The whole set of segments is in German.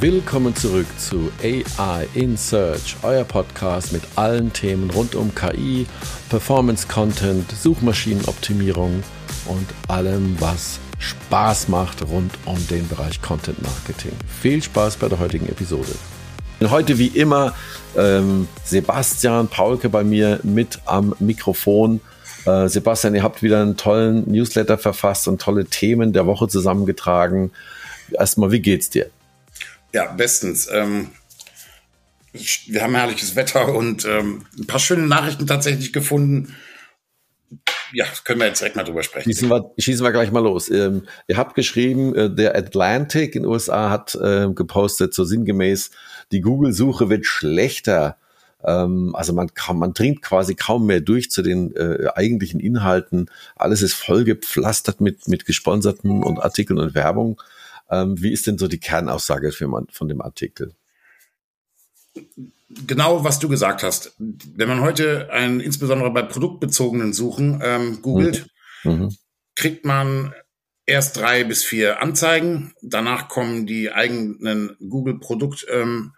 Willkommen zurück zu AI in Search, euer Podcast mit allen Themen rund um KI, Performance Content, Suchmaschinenoptimierung und allem, was Spaß macht rund um den Bereich Content Marketing. Viel Spaß bei der heutigen Episode. Heute wie immer ähm, Sebastian Paulke bei mir mit am Mikrofon. Äh, Sebastian, ihr habt wieder einen tollen Newsletter verfasst und tolle Themen der Woche zusammengetragen. Erstmal, wie geht's dir? Ja, bestens. Ähm, wir haben herrliches Wetter und ähm, ein paar schöne Nachrichten tatsächlich gefunden. Ja, können wir jetzt direkt mal drüber sprechen. Schießen wir, schießen wir gleich mal los. Ähm, ihr habt geschrieben, äh, der Atlantic in den USA hat äh, gepostet, so sinngemäß, die Google-Suche wird schlechter. Ähm, also man kann, man dringt quasi kaum mehr durch zu den äh, eigentlichen Inhalten. Alles ist vollgepflastert mit, mit gesponserten und Artikeln und Werbung. Ähm, wie ist denn so die Kernaussage für man, von dem Artikel? Genau, was du gesagt hast. Wenn man heute ein, insbesondere bei produktbezogenen Suchen ähm, googelt, mhm. mhm. kriegt man erst drei bis vier Anzeigen. Danach kommen die eigenen Google-Produkt ähm,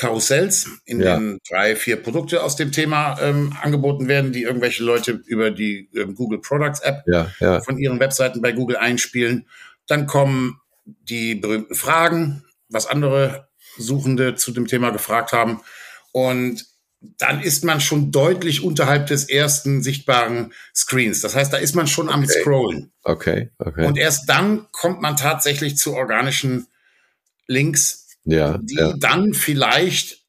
Karussells, in ja. denen drei, vier Produkte aus dem Thema ähm, angeboten werden, die irgendwelche Leute über die ähm, Google Products App ja, ja. von ihren Webseiten bei Google einspielen. Dann kommen die berühmten Fragen, was andere Suchende zu dem Thema gefragt haben. Und dann ist man schon deutlich unterhalb des ersten sichtbaren Screens. Das heißt, da ist man schon okay. am Scrollen. Okay, okay. Und erst dann kommt man tatsächlich zu organischen Links, ja, die ja. dann vielleicht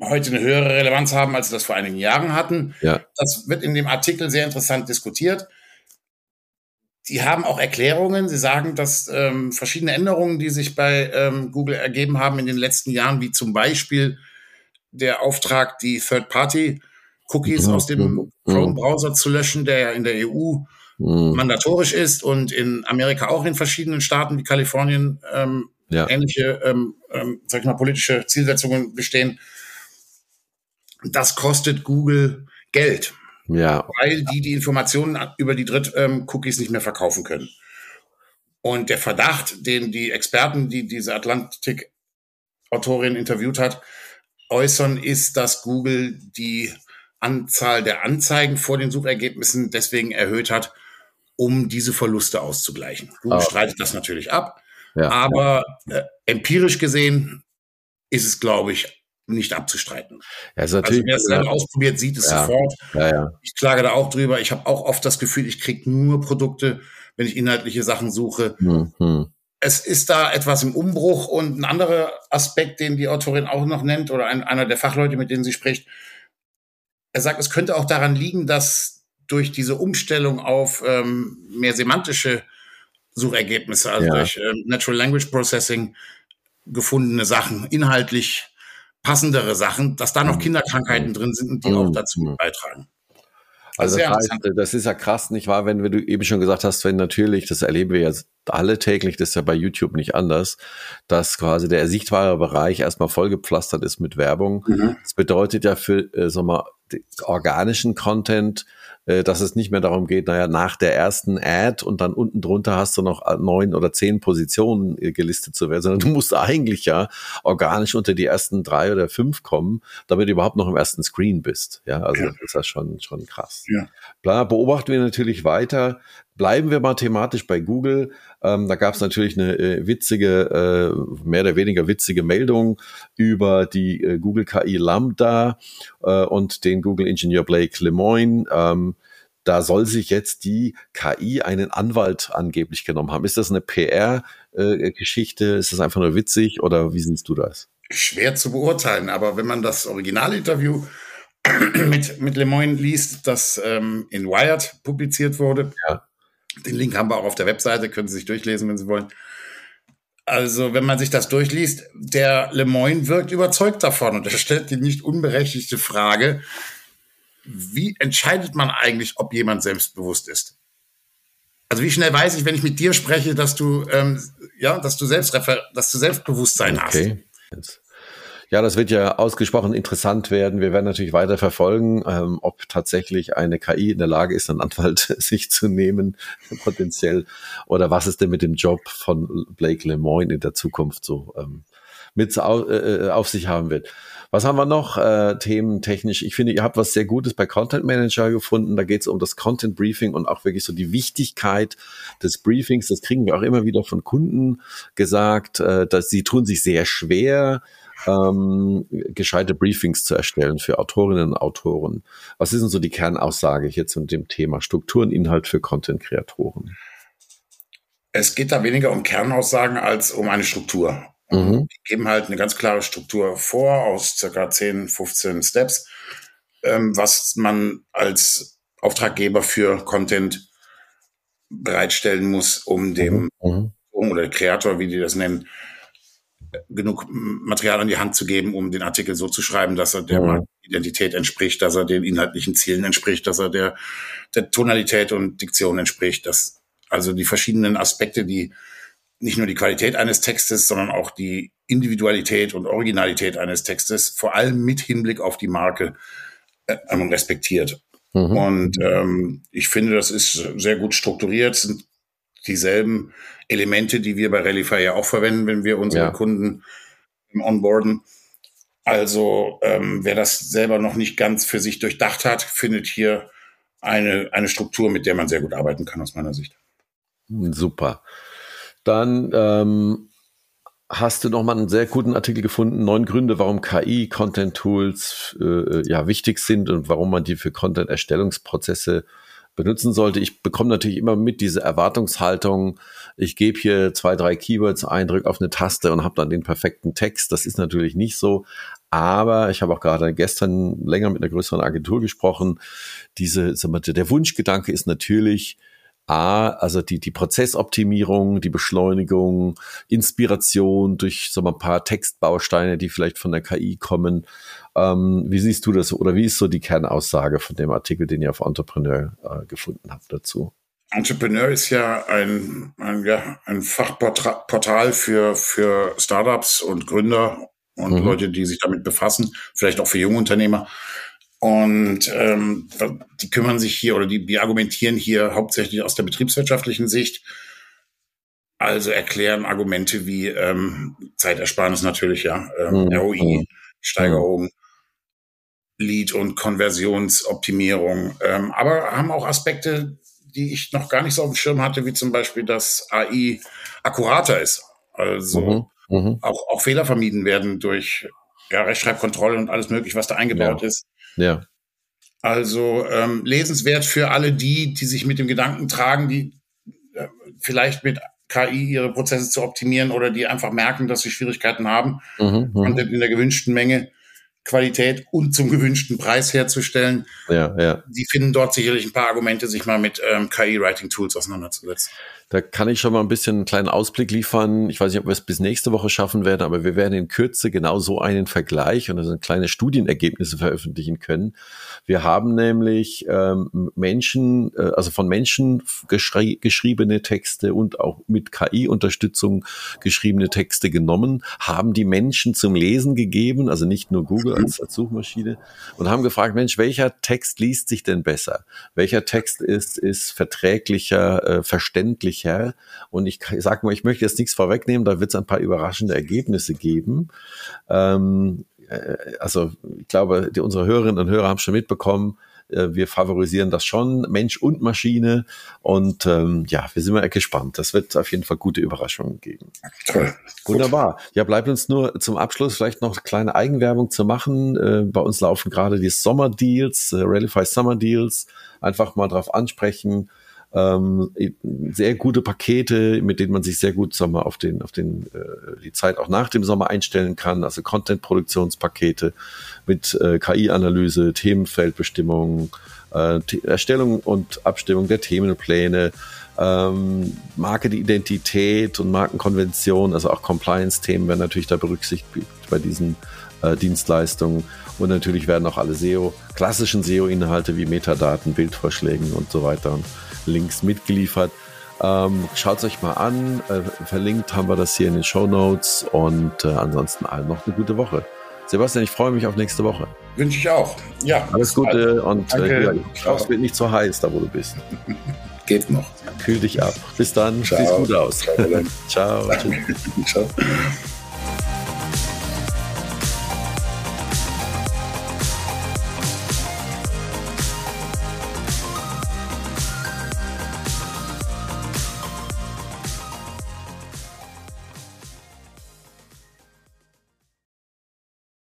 heute eine höhere Relevanz haben, als sie das vor einigen Jahren hatten. Ja. Das wird in dem Artikel sehr interessant diskutiert. Die haben auch Erklärungen. Sie sagen, dass ähm, verschiedene Änderungen, die sich bei ähm, Google ergeben haben in den letzten Jahren, wie zum Beispiel der Auftrag, die Third-Party-Cookies mhm. aus dem mhm. Chrome-Browser zu löschen, der ja in der EU mhm. mandatorisch ist und in Amerika auch in verschiedenen Staaten wie Kalifornien ähm, ja. ähnliche, ähm, ähm, sag ich mal, politische Zielsetzungen bestehen. Das kostet Google Geld. Ja. Weil die die Informationen über die Dritt-Cookies nicht mehr verkaufen können. Und der Verdacht, den die Experten, die diese Atlantik-Autorin interviewt hat, äußern, ist, dass Google die Anzahl der Anzeigen vor den Suchergebnissen deswegen erhöht hat, um diese Verluste auszugleichen. Google oh. streitet das natürlich ab. Ja, aber. Äh, empirisch gesehen ist es, glaube ich, nicht abzustreiten. Ja, also wer es dann ausprobiert, sieht es ja, sofort. Ja. Ich klage da auch drüber. Ich habe auch oft das Gefühl, ich kriege nur Produkte, wenn ich inhaltliche Sachen suche. Mhm. Es ist da etwas im Umbruch und ein anderer Aspekt, den die Autorin auch noch nennt oder ein, einer der Fachleute, mit denen sie spricht. Er sagt, es könnte auch daran liegen, dass durch diese Umstellung auf ähm, mehr semantische Suchergebnisse, also ja. durch ähm, Natural Language Processing gefundene Sachen inhaltlich passendere Sachen, dass da noch mhm. Kinderkrankheiten drin sind und die auch mhm. dazu beitragen. Also das, heißt, das ist ja krass, nicht wahr, wenn du eben schon gesagt hast, wenn natürlich, das erleben wir ja alle täglich, das ist ja bei YouTube nicht anders, dass quasi der sichtbare Bereich erstmal vollgepflastert ist mit Werbung. Mhm. Das bedeutet ja für, äh, sag mal, organischen Content, äh, dass es nicht mehr darum geht, naja, nach der ersten Ad und dann unten drunter hast du noch neun oder zehn Positionen äh, gelistet zu werden, sondern du musst eigentlich ja organisch unter die ersten drei oder fünf kommen, damit du überhaupt noch im ersten Screen bist. Ja, also ja. das ist ja schon, schon krass. Ja. Klar, beobachten wir natürlich weiter. Bleiben wir mal thematisch bei Google. Ähm, da gab es natürlich eine äh, witzige, äh, mehr oder weniger witzige Meldung über die äh, Google KI Lambda äh, und den Google Ingenieur Blake Lemoyne. Ähm, da soll sich jetzt die KI einen Anwalt angeblich genommen haben. Ist das eine PR-Geschichte? Äh, ist das einfach nur witzig oder wie siehst du das? Schwer zu beurteilen, aber wenn man das Originalinterview mit, mit Lemoyne liest, das ähm, in Wired publiziert wurde, ja. Den Link haben wir auch auf der Webseite, können Sie sich durchlesen, wenn Sie wollen. Also, wenn man sich das durchliest, der Lemoyne wirkt überzeugt davon und er stellt die nicht unberechtigte Frage, wie entscheidet man eigentlich, ob jemand selbstbewusst ist? Also wie schnell weiß ich, wenn ich mit dir spreche, dass du ähm, ja, dass du selbst dass du Selbstbewusstsein okay. hast? Ja, das wird ja ausgesprochen interessant werden. Wir werden natürlich weiter verfolgen, ähm, ob tatsächlich eine KI in der Lage ist, einen Anwalt sich zu nehmen, potenziell, oder was ist denn mit dem Job von Blake Lemoyne in der Zukunft so ähm, mit au äh, auf sich haben wird. Was haben wir noch äh, thementechnisch? Ich finde, ihr habt was sehr Gutes bei Content Manager gefunden. Da geht es um das Content Briefing und auch wirklich so die Wichtigkeit des Briefings. Das kriegen wir auch immer wieder von Kunden gesagt, äh, dass sie tun sich sehr schwer, ähm, gescheite Briefings zu erstellen für Autorinnen und Autoren. Was ist denn so die Kernaussage hier zu dem Thema Struktur und Inhalt für Content-Kreatoren? Es geht da weniger um Kernaussagen als um eine Struktur. Mhm. Die geben halt eine ganz klare Struktur vor aus circa 10, 15 Steps, ähm, was man als Auftraggeber für Content bereitstellen muss, um dem mhm. oder Kreator, wie die das nennen, genug Material an die Hand zu geben, um den Artikel so zu schreiben, dass er der mhm. Identität entspricht, dass er den inhaltlichen Zielen entspricht, dass er der, der Tonalität und Diktion entspricht, dass also die verschiedenen Aspekte, die nicht nur die Qualität eines Textes, sondern auch die Individualität und Originalität eines Textes, vor allem mit Hinblick auf die Marke, äh, respektiert. Mhm. Und ähm, ich finde, das ist sehr gut strukturiert, sind dieselben Elemente, die wir bei Relify ja auch verwenden, wenn wir unsere ja. Kunden onboarden. Also ähm, wer das selber noch nicht ganz für sich durchdacht hat, findet hier eine, eine Struktur, mit der man sehr gut arbeiten kann, aus meiner Sicht. Super. Dann ähm, hast du nochmal einen sehr guten Artikel gefunden, neun Gründe, warum KI Content Tools äh, ja wichtig sind und warum man die für Content Erstellungsprozesse benutzen sollte. Ich bekomme natürlich immer mit diese Erwartungshaltung, ich gebe hier zwei, drei Keywords ein, drücke auf eine Taste und habe dann den perfekten Text. Das ist natürlich nicht so. Aber ich habe auch gerade gestern länger mit einer größeren Agentur gesprochen. Diese, der Wunschgedanke ist natürlich, A, also die, die Prozessoptimierung, die Beschleunigung, Inspiration durch so ein paar Textbausteine, die vielleicht von der KI kommen. Ähm, wie siehst du das oder wie ist so die Kernaussage von dem Artikel, den ihr auf Entrepreneur äh, gefunden habt dazu? Entrepreneur ist ja ein, ein, ja, ein Fachportal für, für Startups und Gründer und mhm. Leute, die sich damit befassen, vielleicht auch für junge Unternehmer. Und ähm, die kümmern sich hier oder die, die argumentieren hier hauptsächlich aus der betriebswirtschaftlichen Sicht. Also erklären Argumente wie ähm, Zeitersparnis natürlich, ja, ähm, mhm. ROI, Steigerung, Lead- und Konversionsoptimierung, ähm, aber haben auch Aspekte, die ich noch gar nicht so auf dem Schirm hatte, wie zum Beispiel, dass AI akkurater ist. Also mhm. Mhm. Auch, auch Fehler vermieden werden durch ja, Rechtschreibkontrolle und alles mögliche, was da eingebaut ja. ist. Ja. Also ähm, lesenswert für alle die, die sich mit dem Gedanken tragen, die äh, vielleicht mit KI ihre Prozesse zu optimieren oder die einfach merken, dass sie Schwierigkeiten haben, mhm, mhm. Content in der gewünschten Menge Qualität und zum gewünschten Preis herzustellen. Ja, ja. Die finden dort sicherlich ein paar Argumente, sich mal mit ähm, KI-Writing-Tools auseinanderzusetzen. Da kann ich schon mal ein bisschen einen kleinen Ausblick liefern. Ich weiß nicht, ob wir es bis nächste Woche schaffen werden, aber wir werden in Kürze genau so einen Vergleich und also kleine Studienergebnisse veröffentlichen können. Wir haben nämlich ähm, Menschen, äh, also von Menschen geschri geschriebene Texte und auch mit KI-Unterstützung geschriebene Texte genommen, haben die Menschen zum Lesen gegeben, also nicht nur Google als, als Suchmaschine, und haben gefragt, Mensch, welcher Text liest sich denn besser? Welcher Text ist, ist verträglicher, äh, verständlicher? Kerl. Und ich sage mal, ich möchte jetzt nichts vorwegnehmen, da wird es ein paar überraschende Ergebnisse geben. Ähm, äh, also ich glaube, die, unsere Hörerinnen und Hörer haben schon mitbekommen, äh, wir favorisieren das schon, Mensch und Maschine. Und ähm, ja, wir sind mal gespannt. Das wird auf jeden Fall gute Überraschungen geben. Toll. Wunderbar. Ja, bleibt uns nur zum Abschluss vielleicht noch kleine Eigenwerbung zu machen. Äh, bei uns laufen gerade die Sommerdeals, äh, Rallyfy Summer Deals. Einfach mal drauf ansprechen ähm, sehr gute Pakete, mit denen man sich sehr gut wir, auf den auf den äh, die Zeit auch nach dem Sommer einstellen kann. Also Content-Produktionspakete mit äh, KI-Analyse, Themenfeldbestimmung, äh, Erstellung und Abstimmung der Themenpläne, ähm, Markenidentität und Markenkonvention, also auch Compliance-Themen werden natürlich da berücksichtigt bei diesen äh, Dienstleistungen. Und natürlich werden auch alle SEO, klassischen SEO-Inhalte wie Metadaten, Bildvorschlägen und so weiter Links mitgeliefert. Ähm, Schaut es euch mal an. Äh, verlinkt haben wir das hier in den Show Notes und äh, ansonsten allen noch eine gute Woche. Sebastian, ich freue mich auf nächste Woche. Wünsche ich auch. Ja. Alles Gute und äh, ja, es wird nicht so heiß, da wo du bist. Geht noch. Kühl dich ab. Bis dann. Ciao. Siehst gut aus. Ciao. Ciao. Ciao.